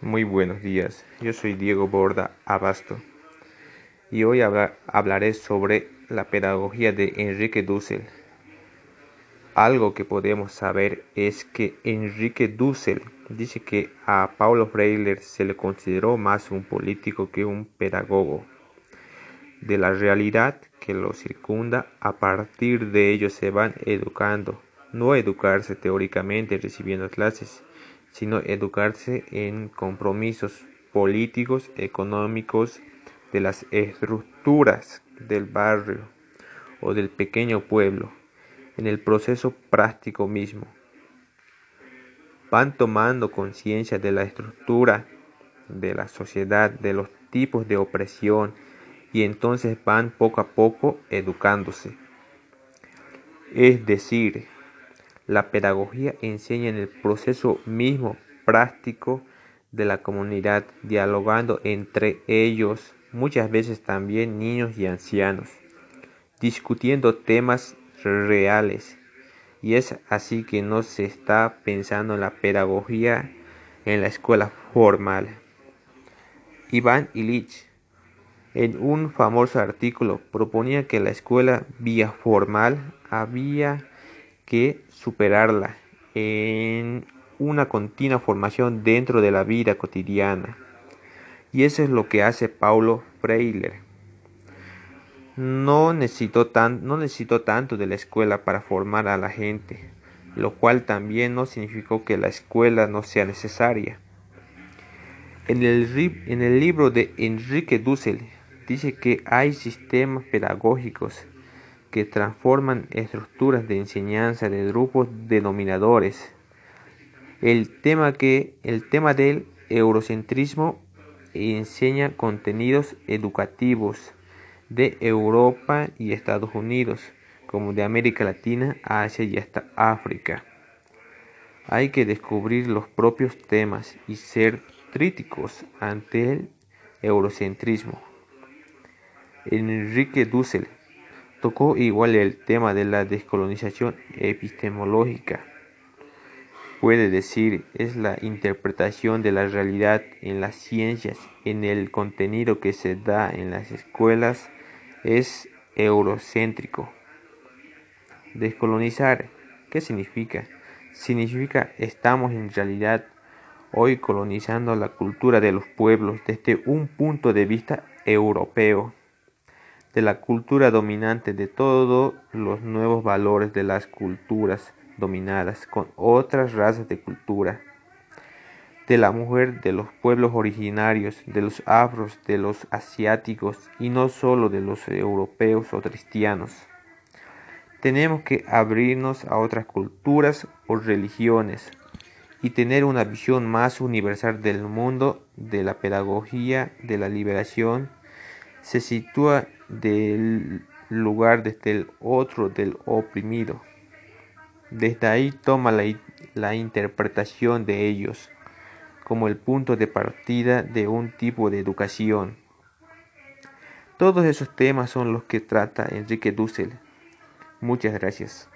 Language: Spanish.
Muy buenos días, yo soy Diego Borda Abasto y hoy hablaré sobre la pedagogía de Enrique Dussel. Algo que podemos saber es que Enrique Dussel dice que a Paulo Freire se le consideró más un político que un pedagogo. De la realidad que lo circunda, a partir de ello se van educando, no educarse teóricamente recibiendo clases, sino educarse en compromisos políticos, económicos, de las estructuras del barrio o del pequeño pueblo, en el proceso práctico mismo. Van tomando conciencia de la estructura de la sociedad, de los tipos de opresión, y entonces van poco a poco educándose. Es decir, la pedagogía enseña en el proceso mismo práctico de la comunidad, dialogando entre ellos, muchas veces también niños y ancianos, discutiendo temas reales. Y es así que no se está pensando en la pedagogía en la escuela formal. Iván Illich, en un famoso artículo, proponía que la escuela vía formal había que superarla en una continua formación dentro de la vida cotidiana. Y eso es lo que hace Paulo Freire. No necesitó, tan, no tanto de la escuela para formar a la gente, lo cual también no significó que la escuela no sea necesaria. En el, en el libro de Enrique Dussel dice que hay sistemas pedagógicos que transforman estructuras de enseñanza de grupos denominadores. El tema, que, el tema del eurocentrismo enseña contenidos educativos de Europa y Estados Unidos, como de América Latina, Asia y hasta África. Hay que descubrir los propios temas y ser críticos ante el eurocentrismo. Enrique Dussel Tocó igual el tema de la descolonización epistemológica. Puede decir, es la interpretación de la realidad en las ciencias, en el contenido que se da en las escuelas, es eurocéntrico. Descolonizar, ¿qué significa? Significa estamos en realidad hoy colonizando la cultura de los pueblos desde un punto de vista europeo de la cultura dominante de todos los nuevos valores de las culturas dominadas con otras razas de cultura, de la mujer, de los pueblos originarios, de los afros, de los asiáticos y no solo de los europeos o cristianos. Tenemos que abrirnos a otras culturas o religiones y tener una visión más universal del mundo, de la pedagogía, de la liberación, se sitúa del lugar desde el otro del oprimido. Desde ahí toma la, la, interpretación de ellos como el punto de partida de un tipo de educación. Todos esos temas son los que trata Enrique Dussel. Muchas gracias.